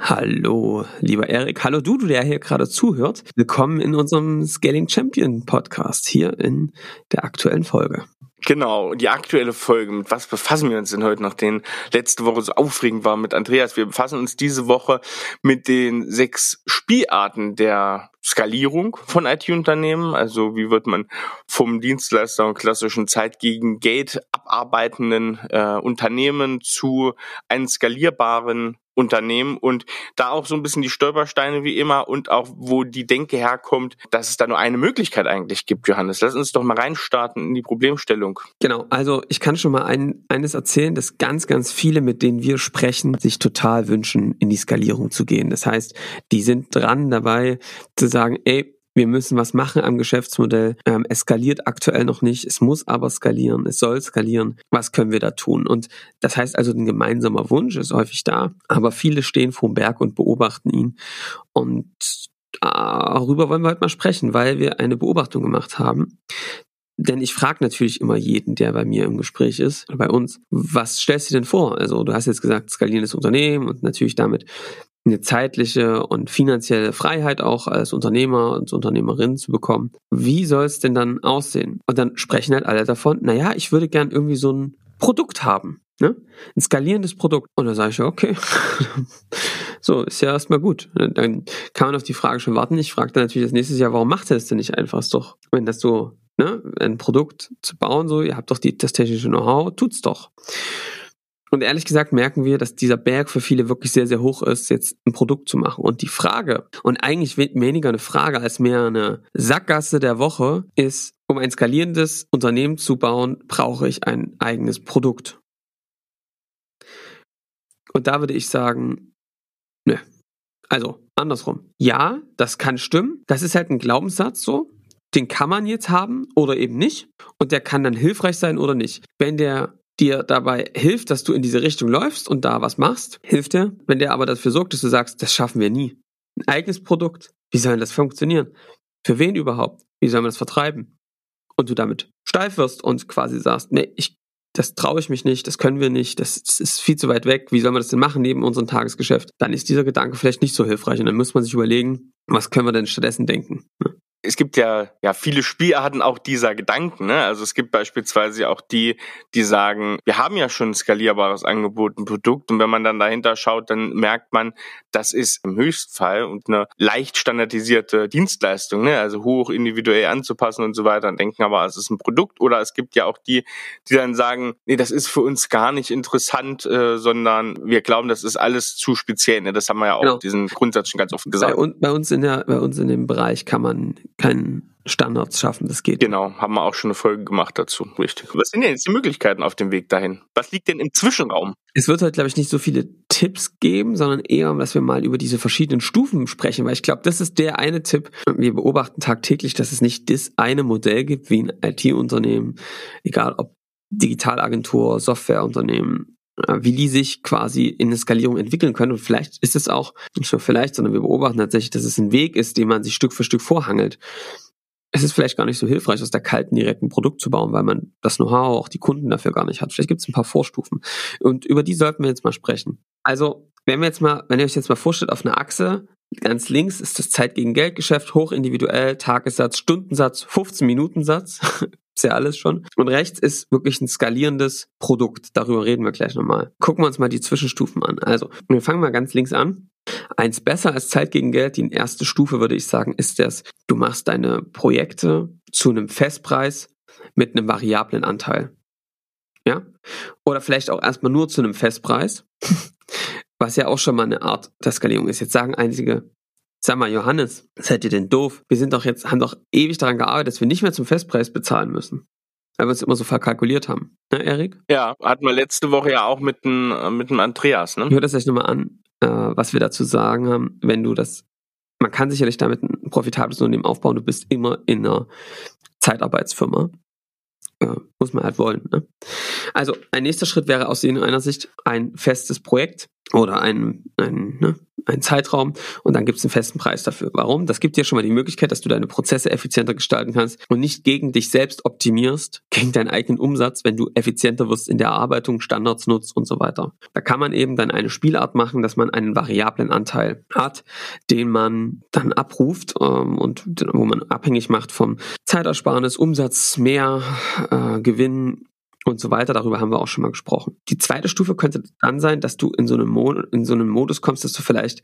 Hallo, lieber Erik. Hallo du, du der hier gerade zuhört. Willkommen in unserem Scaling Champion Podcast hier in der aktuellen Folge. Genau, die aktuelle Folge. Mit was befassen wir uns denn heute, nachdem letzte Woche so aufregend war mit Andreas? Wir befassen uns diese Woche mit den sechs Spielarten der Skalierung von IT-Unternehmen. Also wie wird man vom Dienstleister und klassischen Zeit gegen Geld abarbeitenden äh, Unternehmen zu einem skalierbaren Unternehmen und da auch so ein bisschen die Stolpersteine wie immer und auch wo die Denke herkommt, dass es da nur eine Möglichkeit eigentlich gibt, Johannes. Lass uns doch mal reinstarten in die Problemstellung. Genau, also ich kann schon mal ein, eines erzählen, dass ganz, ganz viele, mit denen wir sprechen, sich total wünschen, in die Skalierung zu gehen. Das heißt, die sind dran dabei zu sagen, ey, wir müssen was machen am Geschäftsmodell. Ähm, es skaliert aktuell noch nicht, es muss aber skalieren, es soll skalieren. Was können wir da tun? Und das heißt also, ein gemeinsamer Wunsch ist häufig da, aber viele stehen vor dem Berg und beobachten ihn. Und darüber wollen wir heute mal sprechen, weil wir eine Beobachtung gemacht haben. Denn ich frage natürlich immer jeden, der bei mir im Gespräch ist, bei uns, was stellst du denn vor? Also du hast jetzt gesagt, skalierendes Unternehmen und natürlich damit eine zeitliche und finanzielle Freiheit auch als Unternehmer und Unternehmerin zu bekommen. Wie soll es denn dann aussehen? Und dann sprechen halt alle davon, naja, ich würde gern irgendwie so ein Produkt haben. Ne? Ein skalierendes Produkt. Und dann sage ich, okay, so, ist ja erstmal gut. Dann kann man auf die Frage schon warten. Ich frage dann natürlich das nächste Jahr, warum macht er das denn nicht einfach? Ist doch, wenn das so, ne, ein Produkt zu bauen, so, ihr habt doch die, das technische Know-how, tut's doch. Und ehrlich gesagt merken wir, dass dieser Berg für viele wirklich sehr, sehr hoch ist, jetzt ein Produkt zu machen. Und die Frage, und eigentlich weniger eine Frage als mehr eine Sackgasse der Woche, ist, um ein skalierendes Unternehmen zu bauen, brauche ich ein eigenes Produkt. Und da würde ich sagen, nö. Also, andersrum. Ja, das kann stimmen. Das ist halt ein Glaubenssatz so. Den kann man jetzt haben oder eben nicht. Und der kann dann hilfreich sein oder nicht. Wenn der dir dabei hilft, dass du in diese Richtung läufst und da was machst, hilft dir. Wenn der aber dafür sorgt, dass du sagst, das schaffen wir nie. Ein eigenes Produkt. Wie soll das funktionieren? Für wen überhaupt? Wie soll man das vertreiben? Und du damit steif wirst und quasi sagst, nee, ich, das traue ich mich nicht, das können wir nicht, das, das ist viel zu weit weg, wie soll man das denn machen neben unserem Tagesgeschäft? Dann ist dieser Gedanke vielleicht nicht so hilfreich und dann muss man sich überlegen, was können wir denn stattdessen denken? Ne? Es gibt ja, ja viele Spielarten auch dieser Gedanken. Ne? Also es gibt beispielsweise auch die, die sagen, wir haben ja schon ein skalierbares Angebot, ein Produkt und wenn man dann dahinter schaut, dann merkt man, das ist im Höchstfall und eine leicht standardisierte Dienstleistung, ne? also hoch individuell anzupassen und so weiter und denken aber, es ist ein Produkt oder es gibt ja auch die, die dann sagen, nee, das ist für uns gar nicht interessant, äh, sondern wir glauben, das ist alles zu speziell. Ne? Das haben wir ja auch genau. diesen Grundsatz schon ganz oft gesagt. Bei, bei uns in der, bei uns in dem Bereich kann man keinen Standards schaffen. Das geht. Genau, haben wir auch schon eine Folge gemacht dazu. Richtig. Was sind denn jetzt die Möglichkeiten auf dem Weg dahin? Was liegt denn im Zwischenraum? Es wird heute, glaube ich, nicht so viele Tipps geben, sondern eher, dass wir mal über diese verschiedenen Stufen sprechen, weil ich glaube, das ist der eine Tipp. Wir beobachten tagtäglich, dass es nicht das eine Modell gibt wie ein IT-Unternehmen, egal ob Digitalagentur, Softwareunternehmen, wie die sich quasi in eine Skalierung entwickeln können. Und vielleicht ist es auch, nicht nur vielleicht, sondern wir beobachten tatsächlich, dass es ein Weg ist, den man sich Stück für Stück vorhangelt. Es ist vielleicht gar nicht so hilfreich, aus der kalten direkt ein Produkt zu bauen, weil man das Know-how, auch die Kunden dafür gar nicht hat. Vielleicht gibt es ein paar Vorstufen. Und über die sollten wir jetzt mal sprechen. Also, wenn wir jetzt mal, wenn ihr euch jetzt mal vorstellt, auf einer Achse, ganz links ist das Zeit gegen Geldgeschäft, hochindividuell, Tagessatz, Stundensatz, 15 Minuten Satz. Ist ja alles schon. Und rechts ist wirklich ein skalierendes Produkt. Darüber reden wir gleich nochmal. Gucken wir uns mal die Zwischenstufen an. Also, wir fangen mal ganz links an. Eins besser als Zeit gegen Geld, die erste Stufe würde ich sagen, ist das, du machst deine Projekte zu einem Festpreis mit einem variablen Anteil. Ja? Oder vielleicht auch erstmal nur zu einem Festpreis, was ja auch schon mal eine Art der Skalierung ist. Jetzt sagen einige, Sag mal, Johannes, seid ihr denn doof? Wir sind doch jetzt, haben doch ewig daran gearbeitet, dass wir nicht mehr zum Festpreis bezahlen müssen. Weil wir uns immer so verkalkuliert haben. Ne, Erik? Ja, hatten wir letzte Woche ja auch mit dem, mit dem Andreas, ne? Hört das euch nochmal an. äh, was wir dazu sagen haben, wenn du das, man kann sicherlich damit ein profitables Unternehmen aufbauen, du bist immer in einer Zeitarbeitsfirma. Äh, muss man halt wollen. Ne? Also ein nächster Schritt wäre aus einer Sicht ein festes Projekt oder ein, ein, ne, ein Zeitraum und dann gibt es einen festen Preis dafür. Warum? Das gibt dir schon mal die Möglichkeit, dass du deine Prozesse effizienter gestalten kannst und nicht gegen dich selbst optimierst, gegen deinen eigenen Umsatz, wenn du effizienter wirst in der Erarbeitung, Standards nutzt und so weiter. Da kann man eben dann eine Spielart machen, dass man einen variablen Anteil hat, den man dann abruft ähm, und wo man abhängig macht vom Zeitersparnis, Umsatz, mehr äh, Gewinn und so weiter. Darüber haben wir auch schon mal gesprochen. Die zweite Stufe könnte dann sein, dass du in so einem, Mo in so einem Modus kommst, dass du vielleicht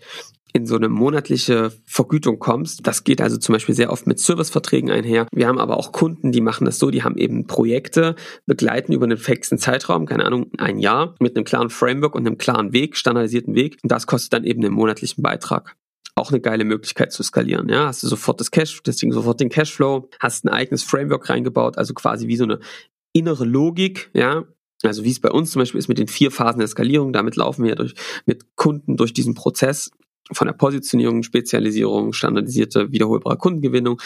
in so eine monatliche Vergütung kommst. Das geht also zum Beispiel sehr oft mit Serviceverträgen einher. Wir haben aber auch Kunden, die machen das so, die haben eben Projekte, begleiten über einen fixen Zeitraum, keine Ahnung, ein Jahr, mit einem klaren Framework und einem klaren Weg, standardisierten Weg. Und das kostet dann eben einen monatlichen Beitrag auch eine geile Möglichkeit zu skalieren. Ja, hast du sofort das Cash, deswegen sofort den Cashflow, hast ein eigenes Framework reingebaut, also quasi wie so eine innere Logik, ja, also wie es bei uns zum Beispiel ist mit den vier Phasen der Skalierung, damit laufen wir durch, mit Kunden durch diesen Prozess von der Positionierung, Spezialisierung, standardisierte, wiederholbare Kundengewinnung,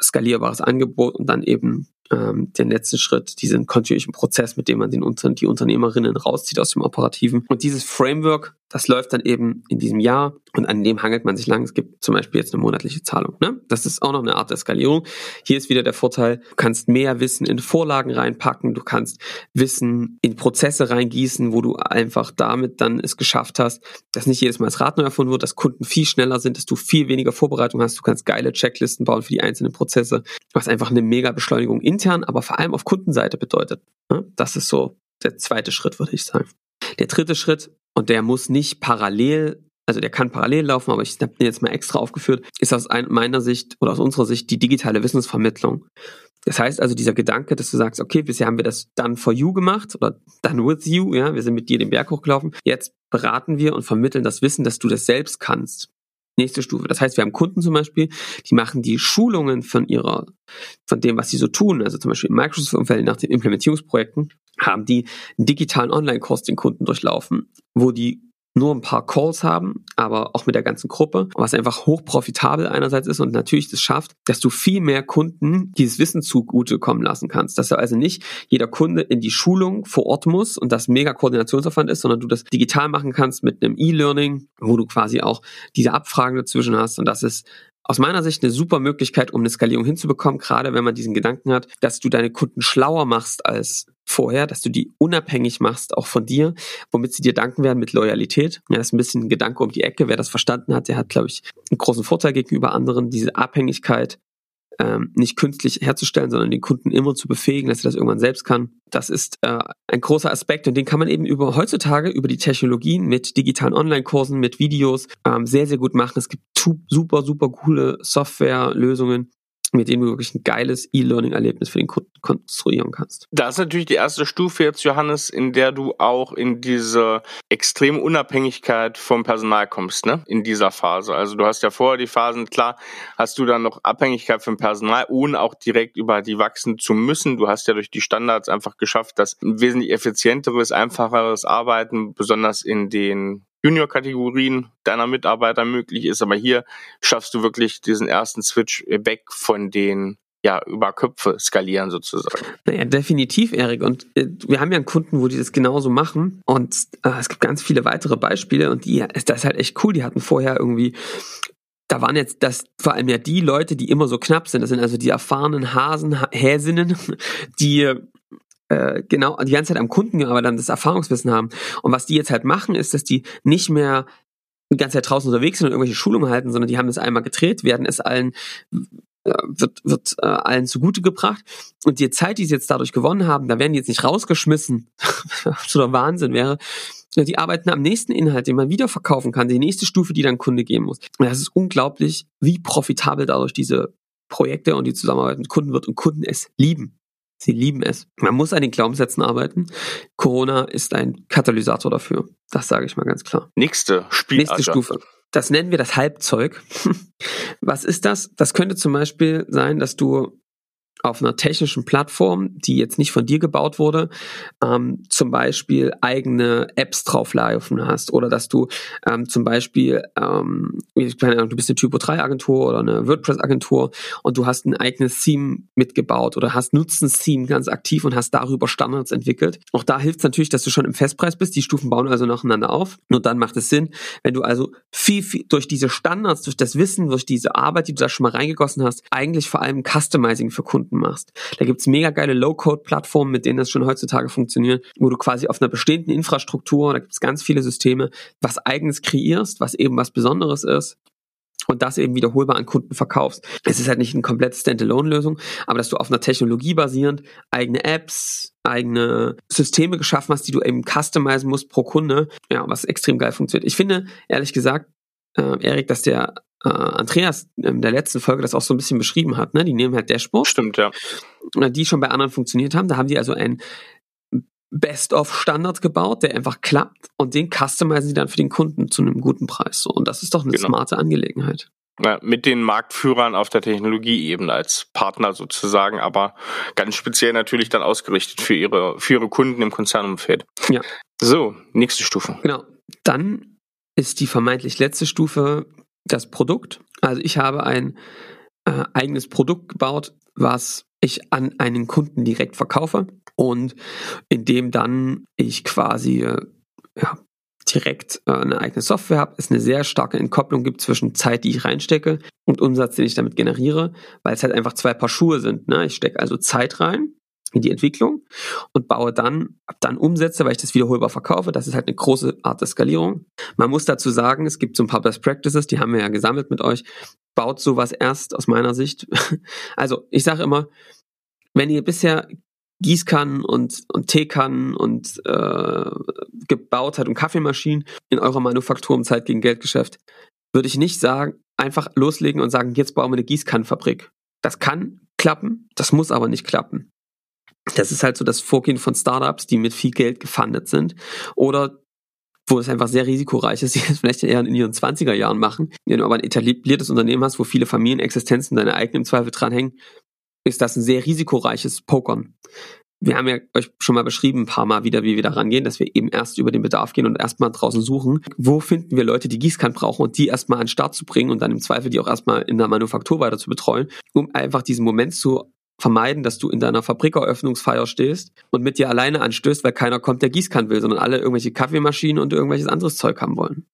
skalierbares Angebot und dann eben ähm, den letzten Schritt, diesen kontinuierlichen Prozess, mit dem man den die Unternehmerinnen rauszieht aus dem Operativen. Und dieses Framework, das läuft dann eben in diesem Jahr und an dem hangelt man sich lang. Es gibt zum Beispiel jetzt eine monatliche Zahlung. Ne? Das ist auch noch eine Art der Skalierung. Hier ist wieder der Vorteil, du kannst mehr Wissen in Vorlagen reinpacken, du kannst Wissen in Prozesse reingießen, wo du einfach damit dann es geschafft hast, dass nicht jedes Mal das Rad neu erfunden wird, dass Kunden viel schneller sind, dass du viel weniger Vorbereitung hast, du kannst geile Checklisten bauen für die einzelnen Prozesse, was einfach eine mega Beschleunigung intern, aber vor allem auf Kundenseite bedeutet. Ne? Das ist so der zweite Schritt, würde ich sagen. Der dritte Schritt, und der muss nicht parallel, also der kann parallel laufen, aber ich habe den jetzt mal extra aufgeführt, ist aus meiner Sicht oder aus unserer Sicht die digitale Wissensvermittlung. Das heißt also dieser Gedanke, dass du sagst, okay, bisher haben wir das done for you gemacht oder done with you, ja, wir sind mit dir den Berg hochgelaufen. Jetzt beraten wir und vermitteln das Wissen, dass du das selbst kannst nächste Stufe. Das heißt, wir haben Kunden zum Beispiel, die machen die Schulungen von ihrer, von dem, was sie so tun, also zum Beispiel im Microsoft-Umfeld nach den Implementierungsprojekten, haben die einen digitalen Online-Kurs den Kunden durchlaufen, wo die nur ein paar Calls haben, aber auch mit der ganzen Gruppe, was einfach hochprofitabel einerseits ist und natürlich das schafft, dass du viel mehr Kunden dieses Wissen zugute kommen lassen kannst. Dass du also nicht jeder Kunde in die Schulung vor Ort muss und das mega Koordinationsaufwand ist, sondern du das digital machen kannst mit einem E-Learning, wo du quasi auch diese Abfragen dazwischen hast und das ist aus meiner Sicht eine super Möglichkeit, um eine Skalierung hinzubekommen, gerade wenn man diesen Gedanken hat, dass du deine Kunden schlauer machst als vorher, dass du die unabhängig machst, auch von dir, womit sie dir danken werden mit Loyalität. Ja, das ist ein bisschen ein Gedanke um die Ecke. Wer das verstanden hat, der hat, glaube ich, einen großen Vorteil gegenüber anderen. Diese Abhängigkeit ähm, nicht künstlich herzustellen, sondern den Kunden immer zu befähigen, dass er das irgendwann selbst kann. Das ist äh, ein großer Aspekt und den kann man eben über heutzutage über die Technologien mit digitalen Online-Kursen, mit Videos ähm, sehr, sehr gut machen. Es gibt super, super coole Softwarelösungen, mit dem du wirklich ein geiles E-Learning-Erlebnis für den Kunden konstruieren kannst. Das ist natürlich die erste Stufe jetzt, Johannes, in der du auch in diese extreme Unabhängigkeit vom Personal kommst, ne? In dieser Phase. Also du hast ja vorher die Phasen, klar, hast du dann noch Abhängigkeit vom Personal, ohne auch direkt über die wachsen zu müssen. Du hast ja durch die Standards einfach geschafft, dass ein wesentlich effizienteres, einfacheres Arbeiten, besonders in den Junior-Kategorien deiner Mitarbeiter möglich ist. Aber hier schaffst du wirklich diesen ersten Switch weg von den ja, über Köpfe skalieren sozusagen. Naja, definitiv, Erik. Und äh, wir haben ja einen Kunden, wo die das genauso machen. Und äh, es gibt ganz viele weitere Beispiele und die, das ist halt echt cool. Die hatten vorher irgendwie da waren jetzt das vor allem ja die Leute, die immer so knapp sind. Das sind also die erfahrenen Hasen, Häsinnen, die äh, genau die ganze Zeit am Kunden gearbeitet haben, das Erfahrungswissen haben. Und was die jetzt halt machen, ist, dass die nicht mehr die ganze Zeit draußen unterwegs sind und irgendwelche Schulungen halten, sondern die haben es einmal gedreht, werden es allen äh, wird, wird äh, allen zugute gebracht. Und die Zeit, die sie jetzt dadurch gewonnen haben, da werden die jetzt nicht rausgeschmissen, absoluter Wahnsinn wäre. Die arbeiten am nächsten Inhalt, den man wieder verkaufen kann, die nächste Stufe, die dann Kunde geben muss. Und das ist unglaublich, wie profitabel dadurch diese Projekte und die Zusammenarbeit mit Kunden wird und Kunden es lieben. Sie lieben es. Man muss an den Glaubenssätzen arbeiten. Corona ist ein Katalysator dafür. Das sage ich mal ganz klar. Nächste Spiel. Nächste Stufe. Das nennen wir das Halbzeug. Was ist das? Das könnte zum Beispiel sein, dass du auf einer technischen Plattform, die jetzt nicht von dir gebaut wurde, ähm, zum Beispiel eigene Apps drauf laufen hast oder dass du ähm, zum Beispiel, ähm, keine Ahnung, du bist eine Typo 3 Agentur oder eine WordPress Agentur und du hast ein eigenes Theme mitgebaut oder hast nutzt ein Theme ganz aktiv und hast darüber Standards entwickelt. Auch da hilft es natürlich, dass du schon im Festpreis bist. Die Stufen bauen also nacheinander auf. Nur dann macht es Sinn, wenn du also viel, viel durch diese Standards, durch das Wissen, durch diese Arbeit, die du da schon mal reingegossen hast, eigentlich vor allem Customizing für Kunden machst. Da gibt's mega geile Low-Code-Plattformen, mit denen das schon heutzutage funktioniert, wo du quasi auf einer bestehenden Infrastruktur, da gibt's ganz viele Systeme, was eigenes kreierst, was eben was Besonderes ist und das eben wiederholbar an Kunden verkaufst. Es ist halt nicht eine komplette Standalone-Lösung, aber dass du auf einer Technologie basierend eigene Apps, eigene Systeme geschaffen hast, die du eben customizen musst pro Kunde, ja, was extrem geil funktioniert. Ich finde, ehrlich gesagt, äh, Erik, dass der äh, Andreas in der letzten Folge das auch so ein bisschen beschrieben hat. Ne? Die nehmen halt Dashboards. Stimmt, ja. Die schon bei anderen funktioniert haben. Da haben die also ein Best-of-Standard gebaut, der einfach klappt und den customizen sie dann für den Kunden zu einem guten Preis. So, und das ist doch eine genau. smarte Angelegenheit. Ja, mit den Marktführern auf der Technologieebene als Partner sozusagen, aber ganz speziell natürlich dann ausgerichtet für ihre, für ihre Kunden im Konzernumfeld. Ja. So, nächste Stufe. Genau. Dann ist die vermeintlich letzte Stufe das Produkt. Also ich habe ein äh, eigenes Produkt gebaut, was ich an einen Kunden direkt verkaufe und in dem dann ich quasi äh, ja, direkt äh, eine eigene Software habe, es eine sehr starke Entkopplung gibt zwischen Zeit, die ich reinstecke und Umsatz, den ich damit generiere, weil es halt einfach zwei Paar Schuhe sind. Ne? Ich stecke also Zeit rein in die Entwicklung und baue dann, ab dann Umsätze, weil ich das wiederholbar verkaufe. Das ist halt eine große Art der Skalierung. Man muss dazu sagen, es gibt so ein paar Best Practices, die haben wir ja gesammelt mit euch. Baut sowas erst aus meiner Sicht. Also ich sage immer, wenn ihr bisher Gießkannen und, und Teekannen und äh, gebaut hat und Kaffeemaschinen in eurer Manufaktur im Zeit gegen Geldgeschäft, würde ich nicht sagen, einfach loslegen und sagen, jetzt bauen wir eine Gießkannenfabrik. Das kann klappen, das muss aber nicht klappen. Das ist halt so das Vorgehen von Startups, die mit viel Geld gefundet sind oder wo es einfach sehr risikoreich ist, die es vielleicht eher in ihren 20er Jahren machen. Wenn du aber ein etabliertes Unternehmen hast, wo viele Familienexistenzen deine eigenen im Zweifel dranhängen, ist das ein sehr risikoreiches Pokern. Wir haben ja euch schon mal beschrieben, ein paar Mal wieder, wie wir da rangehen, dass wir eben erst über den Bedarf gehen und erstmal draußen suchen. Wo finden wir Leute, die Gießkannen brauchen und die erstmal an den Start zu bringen und dann im Zweifel die auch erstmal in der Manufaktur weiter zu betreuen, um einfach diesen Moment zu vermeiden, dass du in deiner Fabrikeröffnungsfeier stehst und mit dir alleine anstößt, weil keiner kommt, der Gießkannen will, sondern alle irgendwelche Kaffeemaschinen und irgendwelches anderes Zeug haben wollen.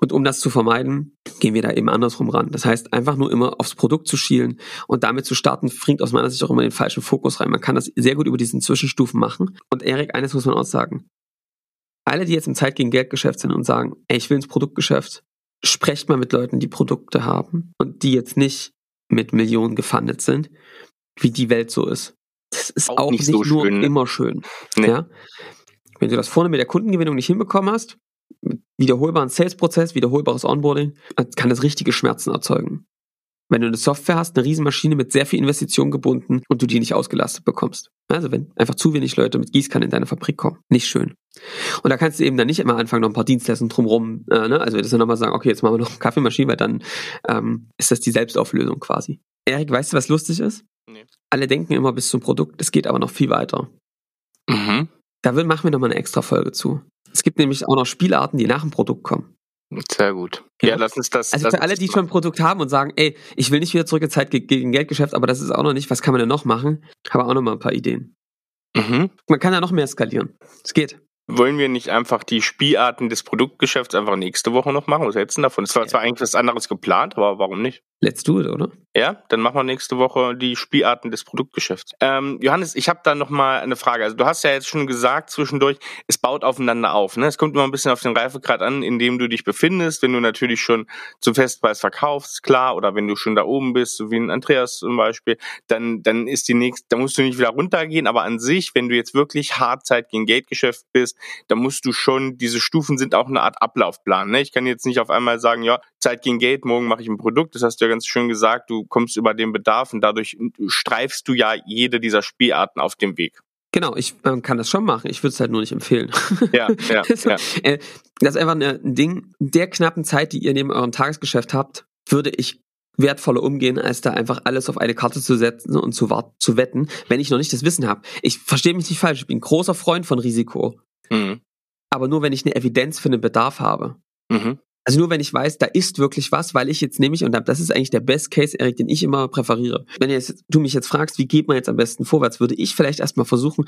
Und um das zu vermeiden, gehen wir da eben andersrum ran. Das heißt, einfach nur immer aufs Produkt zu schielen und damit zu starten, bringt aus meiner Sicht auch immer den falschen Fokus rein. Man kann das sehr gut über diesen Zwischenstufen machen. Und Erik, eines muss man auch sagen. Alle, die jetzt im Zeit gegen Geldgeschäft sind und sagen, ey, ich will ins Produktgeschäft, sprecht mal mit Leuten, die Produkte haben und die jetzt nicht mit Millionen gefundet sind, wie die Welt so ist. Das ist auch, auch nicht, nicht so nur schön, ne? immer schön. Nee. Ja? Wenn du das vorne mit der Kundengewinnung nicht hinbekommen hast, wiederholbaren Sales-Prozess, wiederholbares Onboarding, kann das richtige Schmerzen erzeugen. Wenn du eine Software hast, eine Riesenmaschine mit sehr viel Investition gebunden und du die nicht ausgelastet bekommst. Also wenn einfach zu wenig Leute mit Gießkannen in deine Fabrik kommen. Nicht schön. Und da kannst du eben dann nicht immer anfangen, noch ein paar Dienstleistungen drumrum, äh, ne? also das dann nochmal sagen, okay, jetzt machen wir noch eine Kaffeemaschine, weil dann ähm, ist das die Selbstauflösung quasi. Erik, weißt du, was lustig ist? Nee. Alle denken immer bis zum Produkt, es geht aber noch viel weiter. Mhm. Da machen wir nochmal eine extra Folge zu. Es gibt nämlich auch noch Spielarten, die nach dem Produkt kommen. Sehr gut. Ja, ja lass uns das. Also für alle, die schon ein Produkt haben und sagen, ey, ich will nicht wieder zurück in Zeit gegen Geldgeschäft, aber das ist auch noch nicht, was kann man denn noch machen? Habe auch noch mal ein paar Ideen. Mhm. Man kann ja noch mehr skalieren. Es geht. Wollen wir nicht einfach die Spielarten des Produktgeschäfts einfach nächste Woche noch machen? Was hältst du davon? Es war zwar eigentlich was anderes geplant, aber warum nicht? Let's do it, oder? Ja, dann machen wir nächste Woche die Spielarten des Produktgeschäfts. Ähm, Johannes, ich habe da noch mal eine Frage. Also du hast ja jetzt schon gesagt zwischendurch, es baut aufeinander auf. Ne? Es kommt immer ein bisschen auf den Reifegrad an, in dem du dich befindest. Wenn du natürlich schon zum Festpreis verkaufst, klar, oder wenn du schon da oben bist, so wie ein Andreas zum Beispiel, dann dann ist die nächste, da musst du nicht wieder runtergehen. Aber an sich, wenn du jetzt wirklich Hartzeit gegen Geldgeschäft bist, dann musst du schon, diese Stufen sind auch eine Art Ablaufplan. Ne? Ich kann jetzt nicht auf einmal sagen, ja, Zeit gegen Geld, morgen mache ich ein Produkt. Das hast du ja ganz schön gesagt, du kommst über den Bedarf und dadurch streifst du ja jede dieser Spielarten auf dem Weg. Genau, ich man kann das schon machen. Ich würde es halt nur nicht empfehlen. Ja, ja, das, ja. Äh, das ist einfach ein Ding der knappen Zeit, die ihr neben eurem Tagesgeschäft habt, würde ich wertvoller umgehen, als da einfach alles auf eine Karte zu setzen und zu, zu wetten, wenn ich noch nicht das Wissen habe. Ich verstehe mich nicht falsch, ich bin ein großer Freund von Risiko. Mhm. Aber nur wenn ich eine Evidenz für den Bedarf habe. Mhm. Also nur wenn ich weiß, da ist wirklich was, weil ich jetzt nämlich, und das ist eigentlich der Best Case, Erik, den ich immer präferiere. Wenn jetzt, du mich jetzt fragst, wie geht man jetzt am besten vorwärts, würde ich vielleicht erstmal versuchen,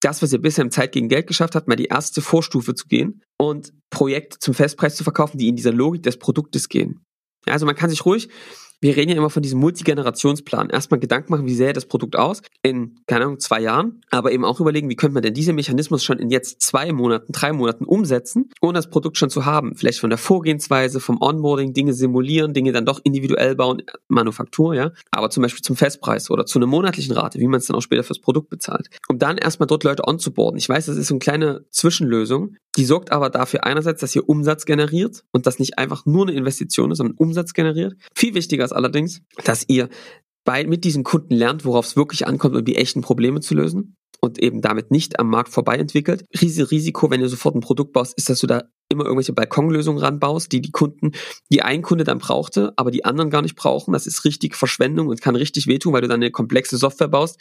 das, was ihr bisher im Zeit gegen Geld geschafft habt, mal die erste Vorstufe zu gehen und Projekte zum Festpreis zu verkaufen, die in dieser Logik des Produktes gehen. Also man kann sich ruhig wir reden ja immer von diesem Multigenerationsplan. Erstmal Gedanken machen, wie sähe das Produkt aus in, keine Ahnung, zwei Jahren, aber eben auch überlegen, wie könnte man denn diesen Mechanismus schon in jetzt zwei Monaten, drei Monaten umsetzen, ohne das Produkt schon zu haben. Vielleicht von der Vorgehensweise, vom Onboarding, Dinge simulieren, Dinge dann doch individuell bauen, Manufaktur, ja, aber zum Beispiel zum Festpreis oder zu einer monatlichen Rate, wie man es dann auch später fürs Produkt bezahlt. Um dann erstmal dort Leute onzuboarden. Ich weiß, das ist so eine kleine Zwischenlösung, die sorgt aber dafür einerseits, dass ihr Umsatz generiert und das nicht einfach nur eine Investition ist, sondern Umsatz generiert. Viel wichtiger ist allerdings, dass ihr bei, mit diesem Kunden lernt, worauf es wirklich ankommt, um die echten Probleme zu lösen und eben damit nicht am Markt vorbei entwickelt. Risiko, wenn ihr sofort ein Produkt baust, ist, dass du da immer irgendwelche Balkonlösungen ranbaust, die die Kunden, die ein Kunde dann brauchte, aber die anderen gar nicht brauchen. Das ist richtig Verschwendung und kann richtig wehtun, weil du dann eine komplexe Software baust,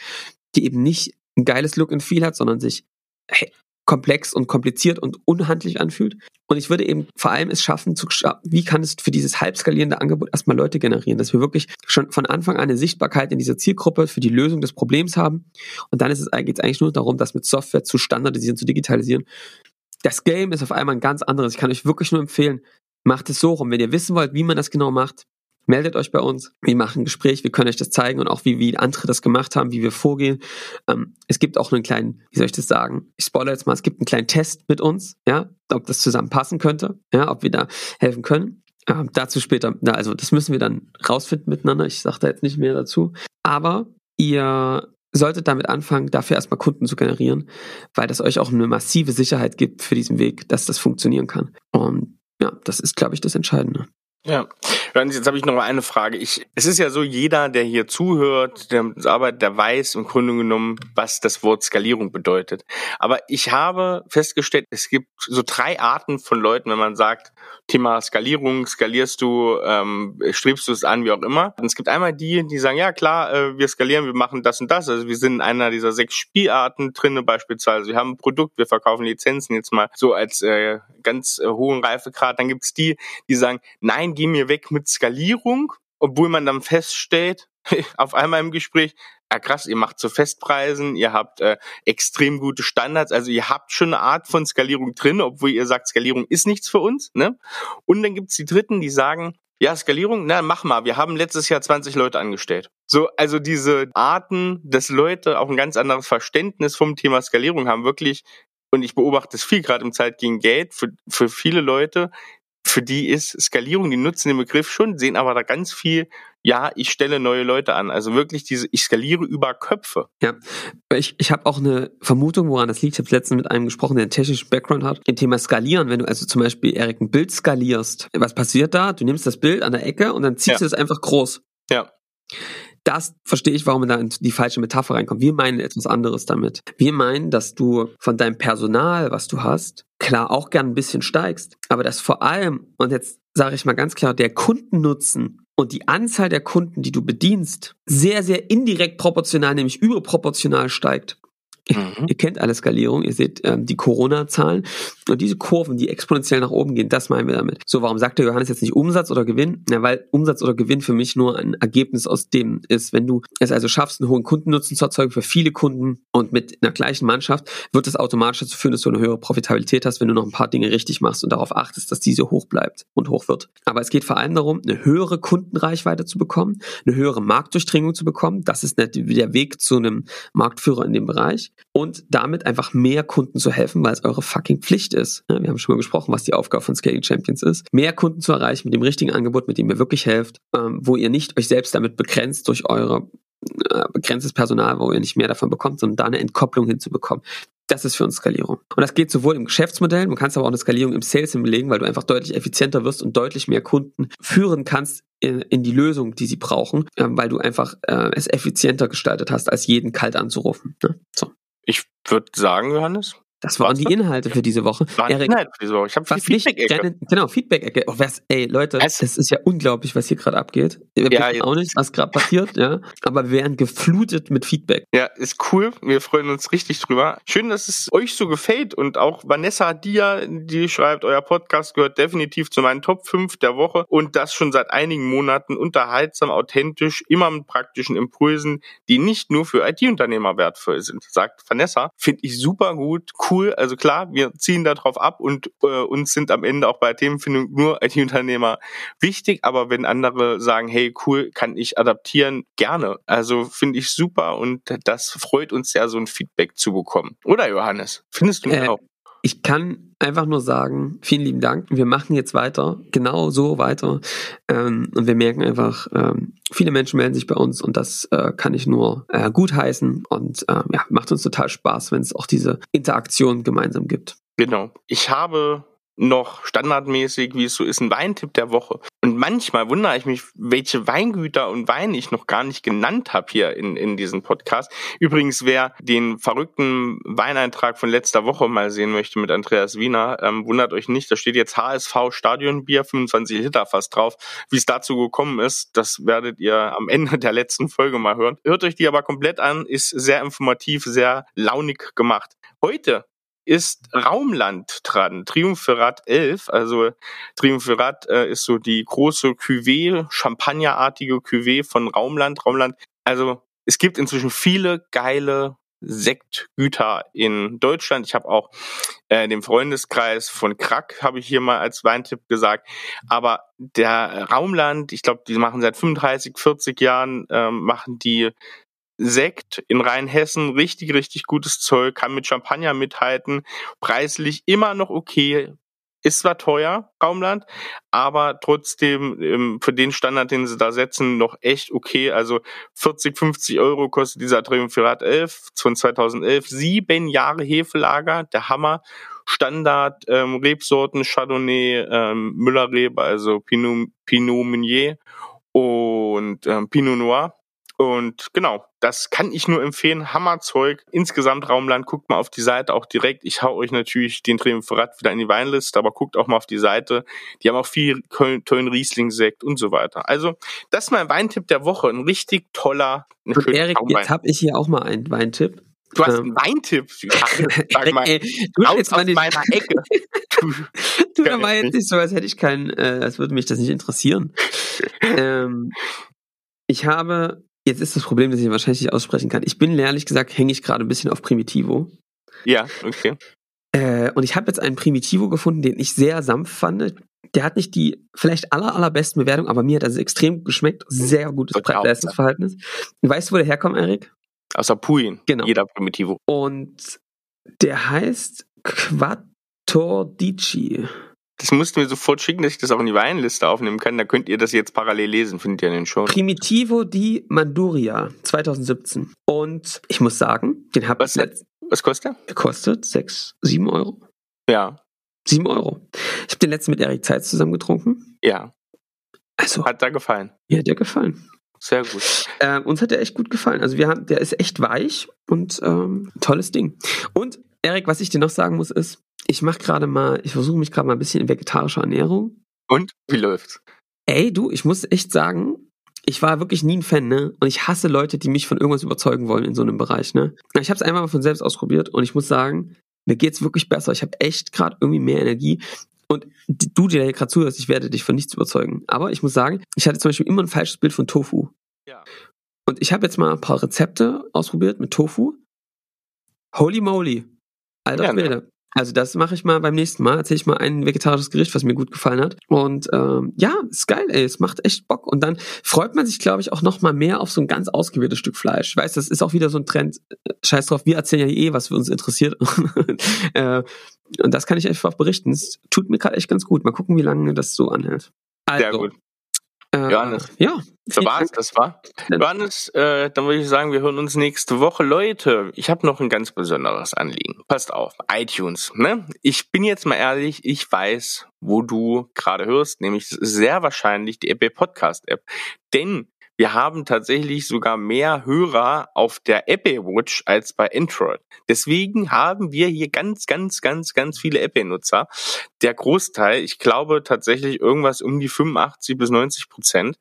die eben nicht ein geiles Look and Feel hat, sondern sich komplex und kompliziert und unhandlich anfühlt. Und ich würde eben vor allem es schaffen, zu, wie kann es für dieses halb skalierende Angebot erstmal Leute generieren, dass wir wirklich schon von Anfang an eine Sichtbarkeit in dieser Zielgruppe für die Lösung des Problems haben. Und dann geht es eigentlich nur darum, das mit Software zu standardisieren, zu digitalisieren. Das Game ist auf einmal ein ganz anderes. Ich kann euch wirklich nur empfehlen, macht es so rum. Wenn ihr wissen wollt, wie man das genau macht, meldet euch bei uns. Wir machen ein Gespräch, wir können euch das zeigen und auch wie, wie andere das gemacht haben, wie wir vorgehen. Ähm, es gibt auch einen kleinen, wie soll ich das sagen? Ich spoilere jetzt mal, es gibt einen kleinen Test mit uns, ja, ob das zusammenpassen könnte, ja, ob wir da helfen können. Ähm, dazu später, na, also das müssen wir dann rausfinden miteinander. Ich sage da jetzt nicht mehr dazu. Aber ihr solltet damit anfangen, dafür erstmal Kunden zu generieren, weil das euch auch eine massive Sicherheit gibt für diesen Weg, dass das funktionieren kann. Und ja, das ist, glaube ich, das Entscheidende. Ja, jetzt habe ich noch mal eine Frage. Ich, es ist ja so, jeder, der hier zuhört, der mit uns arbeitet, der weiß im Grunde genommen, was das Wort Skalierung bedeutet. Aber ich habe festgestellt, es gibt so drei Arten von Leuten, wenn man sagt, Thema Skalierung, skalierst du, ähm, strebst du es an, wie auch immer. Und es gibt einmal die, die sagen, ja klar, äh, wir skalieren, wir machen das und das. Also wir sind in einer dieser sechs Spielarten drinne beispielsweise. Wir haben ein Produkt, wir verkaufen Lizenzen jetzt mal so als äh, ganz äh, hohen Reifegrad. Dann gibt's die, die sagen, nein, geh mir weg mit Skalierung, obwohl man dann feststellt, auf einmal im Gespräch, ja krass, ihr macht zu Festpreisen, ihr habt äh, extrem gute Standards, also ihr habt schon eine Art von Skalierung drin, obwohl ihr sagt, Skalierung ist nichts für uns. Ne? Und dann gibt's die Dritten, die sagen, ja, Skalierung, na, mach mal, wir haben letztes Jahr 20 Leute angestellt. So, also diese Arten, dass Leute auch ein ganz anderes Verständnis vom Thema Skalierung haben, wirklich, und ich beobachte es viel gerade im Zeit gegen Geld, für, für viele Leute, für die ist Skalierung, die nutzen den Begriff schon, sehen aber da ganz viel, ja, ich stelle neue Leute an. Also wirklich diese, ich skaliere über Köpfe. Ja, ich, ich habe auch eine Vermutung, woran das liegt. Ich habe letztens mit einem gesprochen, der einen technischen Background hat. Im Thema Skalieren, wenn du also zum Beispiel, Erik, ein Bild skalierst, was passiert da? Du nimmst das Bild an der Ecke und dann ziehst ja. du es einfach groß. Ja das verstehe ich, warum man da in die falsche Metapher reinkommt. Wir meinen etwas anderes damit. Wir meinen, dass du von deinem Personal, was du hast, klar auch gern ein bisschen steigst, aber dass vor allem, und jetzt sage ich mal ganz klar, der Kundennutzen und die Anzahl der Kunden, die du bedienst, sehr, sehr indirekt proportional, nämlich überproportional steigt. Mhm. Ihr kennt alle Skalierung, ihr seht ähm, die Corona-Zahlen und diese Kurven, die exponentiell nach oben gehen, das meinen wir damit. So, warum sagt der Johannes jetzt nicht Umsatz oder Gewinn? Na, weil Umsatz oder Gewinn für mich nur ein Ergebnis aus dem ist. Wenn du es also schaffst, einen hohen Kundennutzen zu erzeugen für viele Kunden und mit einer gleichen Mannschaft, wird das automatisch dazu führen, dass du eine höhere Profitabilität hast, wenn du noch ein paar Dinge richtig machst und darauf achtest, dass diese hoch bleibt und hoch wird. Aber es geht vor allem darum, eine höhere Kundenreichweite zu bekommen, eine höhere Marktdurchdringung zu bekommen. Das ist der Weg zu einem Marktführer in dem Bereich und damit einfach mehr Kunden zu helfen, weil es eure fucking Pflicht ist. Wir haben schon mal gesprochen, was die Aufgabe von Scaling Champions ist. Mehr Kunden zu erreichen mit dem richtigen Angebot, mit dem ihr wirklich helft, ähm, wo ihr nicht euch selbst damit begrenzt durch eure äh, begrenztes Personal, wo ihr nicht mehr davon bekommt, sondern da eine Entkopplung hinzubekommen. Das ist für uns Skalierung. Und das geht sowohl im Geschäftsmodell, man kann aber auch eine Skalierung im Sales hinlegen, weil du einfach deutlich effizienter wirst und deutlich mehr Kunden führen kannst in, in die Lösung, die sie brauchen, äh, weil du einfach äh, es effizienter gestaltet hast, als jeden kalt anzurufen. Ne? So. Würde sagen, Johannes, Das waren die Inhalte für diese Woche. War Erik, Inhalt für diese Woche. Ich habe Feedback-Ecke. genau, Feedback-Ecke. Oh, ey, Leute, Es- das ist ja unglaublich, was hier gerade abgeht. Wir Ja, wissen auch nicht, was gerade passiert, ja. Aber wir werden geflutet mit Feedback. Ja, ist cool. Wir freuen uns richtig drüber. Schön, dass es euch so gefällt. Und auch Vanessa Dia, die schreibt, euer Podcast gehört definitiv zu meinen Top 5 der Woche. Und das schon seit einigen Monaten unterhaltsam, authentisch, immer mit praktischen Impulsen, die nicht nur für IT-Unternehmer wertvoll sind, sagt Vanessa. Finde ich super gut, cool. Also klar, wir ziehen da drauf ab und äh, uns sind am Ende auch bei Themenfindung nur IT-Unternehmer wichtig. Aber wenn andere sagen, hey, cool, kann ich adaptieren, gerne. Also finde ich super und das freut uns sehr, so ein Feedback zu bekommen. Oder Johannes? Findest du Äh, auch? Ich kann einfach nur sagen, vielen lieben Dank. Wir machen jetzt weiter, genau so weiter. Ähm, und wir merken einfach, ähm, viele Menschen melden sich bei uns und das äh, kann ich nur äh, gut heißen. Und ähm, ja, macht uns total Spaß, wenn es auch diese Interaktion gemeinsam gibt. Genau. Ich habe noch standardmäßig, wie es so ist, ein Weintipp der Woche. Und manchmal wundere ich mich, welche Weingüter und Weine ich noch gar nicht genannt habe hier in, in diesem Podcast. Übrigens, wer den verrückten Weineintrag von letzter Woche mal sehen möchte mit Andreas Wiener, ähm, wundert euch nicht, da steht jetzt HSV Stadionbier, 25 Liter fast drauf. Wie es dazu gekommen ist, das werdet ihr am Ende der letzten Folge mal hören. Hört euch die aber komplett an, ist sehr informativ, sehr launig gemacht. Heute ist Raumland dran, Triumvirat 11, also Triumvirat äh, ist so die große Cuvée, Champagnerartige Cuvée von Raumland. Raumland, also es gibt inzwischen viele geile Sektgüter in Deutschland. Ich habe auch äh, den Freundeskreis von Krack, habe ich hier mal als Weintipp gesagt. Aber der Raumland, ich glaube, die machen seit 35, 40 Jahren, ähm, machen die Sekt in Rheinhessen, richtig, richtig gutes Zeug, kann mit Champagner mithalten, preislich immer noch okay, ist zwar teuer, Raumland, aber trotzdem ähm, für den Standard, den sie da setzen, noch echt okay. Also 40, 50 Euro kostet dieser Triumvirat 11 von 2011. Sieben Jahre Hefelager, der Hammer. Standard ähm, Rebsorten, Chardonnay, ähm, Müllerrebe, also Pinot, Pinot Meunier und ähm, Pinot Noir. Und genau, das kann ich nur empfehlen. Hammerzeug. Insgesamt Raumland, guckt mal auf die Seite auch direkt. Ich hau euch natürlich den Triumvirat wieder in die Weinliste, aber guckt auch mal auf die Seite. Die haben auch viel tollen Riesling-Sekt und so weiter. Also, das ist mein Weintipp der Woche. Ein richtig toller, ein Und schöner Erik, jetzt habe ich hier auch mal einen Weintipp. Du hast ähm, einen Weintipp. Sag mal, ey, du jetzt mal aus nicht, meiner Ecke. Du, du da war jetzt nicht so, als hätte ich keinen, äh, als würde mich das nicht interessieren. ähm, ich habe, jetzt ist das Problem, dass ich wahrscheinlich nicht aussprechen kann. Ich bin ehrlich gesagt, hänge ich gerade ein bisschen auf Primitivo. ja, okay. Äh, und ich habe jetzt einen Primitivo gefunden, den ich sehr sanft fand. Der hat nicht die vielleicht aller, allerbesten Bewertungen, aber mir hat das extrem geschmeckt. Sehr gutes. Preis-Leistungsverhältnis. Weißt du, wo der herkommt, Erik? Aus Apulien. Genau. Jeder Primitivo. Und der heißt Quattordici. Das mussten wir sofort schicken, dass ich das auch in die Weinliste aufnehmen kann. Da könnt ihr das jetzt parallel lesen, findet ihr in den Show. Primitivo di Manduria 2017. Und ich muss sagen, den habe ich Was, hat- letzt was kostet der? gekostet. 6, 7 Euro. Ja, 7 Euro. Ich habe den letzten mit Erik Zeitz zusammen getrunken. ja. Also, Hat da gefallen. mir hat der gefallen. Sehr gut. Äh, uns hat der echt gut gefallen. Also wir haben, der ist echt weich und ähm, tolles Ding. Und Erik, was ich dir noch sagen muss, ist, ich mache gerade mal, ich versuche mich gerade mal ein bisschen in vegetarischer Ernährung. Und wie läuft's? Ey, du, ich muss echt sagen, ich war wirklich nie ein Fan, ne? Und ich hasse Leute, die mich von irgendwas überzeugen wollen in so einem Bereich, ne? Ich habe es einmal mal von selbst ausprobiert und ich muss sagen, mir geht's wirklich besser. Ich habe echt gerade irgendwie mehr Energie. Und du, der hier gerade zuhörst, ich werde dich von nichts überzeugen. Aber ich muss sagen, ich hatte zum Beispiel immer ein falsches Bild von Tofu. Ja. Und ich habe jetzt mal ein paar Rezepte ausprobiert mit Tofu. Holy moly. Alter Ja, ne? Also das mache ich mal beim nächsten Mal. Erzähle ich mal ein vegetarisches Gericht, was mir gut gefallen hat. Und ähm, ja, ist geil, ey. Es macht echt Bock. Und dann freut man sich, glaube ich, auch noch mal mehr auf so ein ganz ausgewähltes Stück Fleisch. Ich weiß, das ist auch wieder so ein Trend. Äh, Scheiß drauf, wir erzählen ja eh, was für uns interessiert. äh, und das kann ich einfach berichten. Es tut mir gerade echt ganz gut. Mal gucken, wie lange das so anhält. Also, Sehr gut. Äh, Johannes. Ja. So Dank. das war. Johannes, äh, dann würde ich sagen, wir hören uns nächste Woche. Leute, ich habe noch ein ganz besonderes Anliegen. Passt auf, iTunes. Ne? Ich bin jetzt mal ehrlich, ich weiß, wo du gerade hörst, nämlich sehr wahrscheinlich die Apple Podcast App. Denn wir haben tatsächlich sogar mehr Hörer auf der Apple Watch als bei Android. Deswegen haben wir hier ganz, ganz, ganz, ganz viele Apple-Nutzer. Der Großteil, ich glaube tatsächlich irgendwas um die 85 bis 90 Prozent.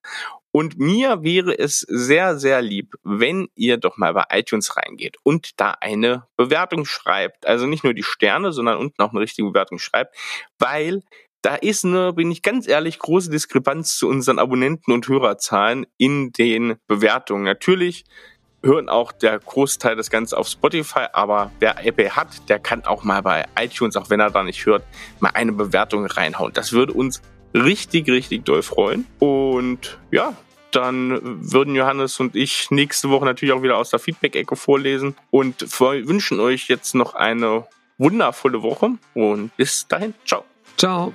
Und mir wäre es sehr, sehr lieb, wenn ihr doch mal bei iTunes reingeht und da eine Bewertung schreibt. Also nicht nur die Sterne, sondern unten auch eine richtige Bewertung schreibt, weil da ist eine, bin ich ganz ehrlich, große Diskrepanz zu unseren Abonnenten und Hörerzahlen in den Bewertungen. Natürlich hören auch der Großteil das Ganze auf Spotify, aber wer Apple hat, der kann auch mal bei iTunes, auch wenn er da nicht hört, mal eine Bewertung reinhauen. Das würde uns richtig, richtig doll freuen. Und ja, dann würden Johannes und ich nächste Woche natürlich auch wieder aus der Feedback-Ecke vorlesen und wünschen euch jetzt noch eine wundervolle Woche und bis dahin, ciao. Ciao.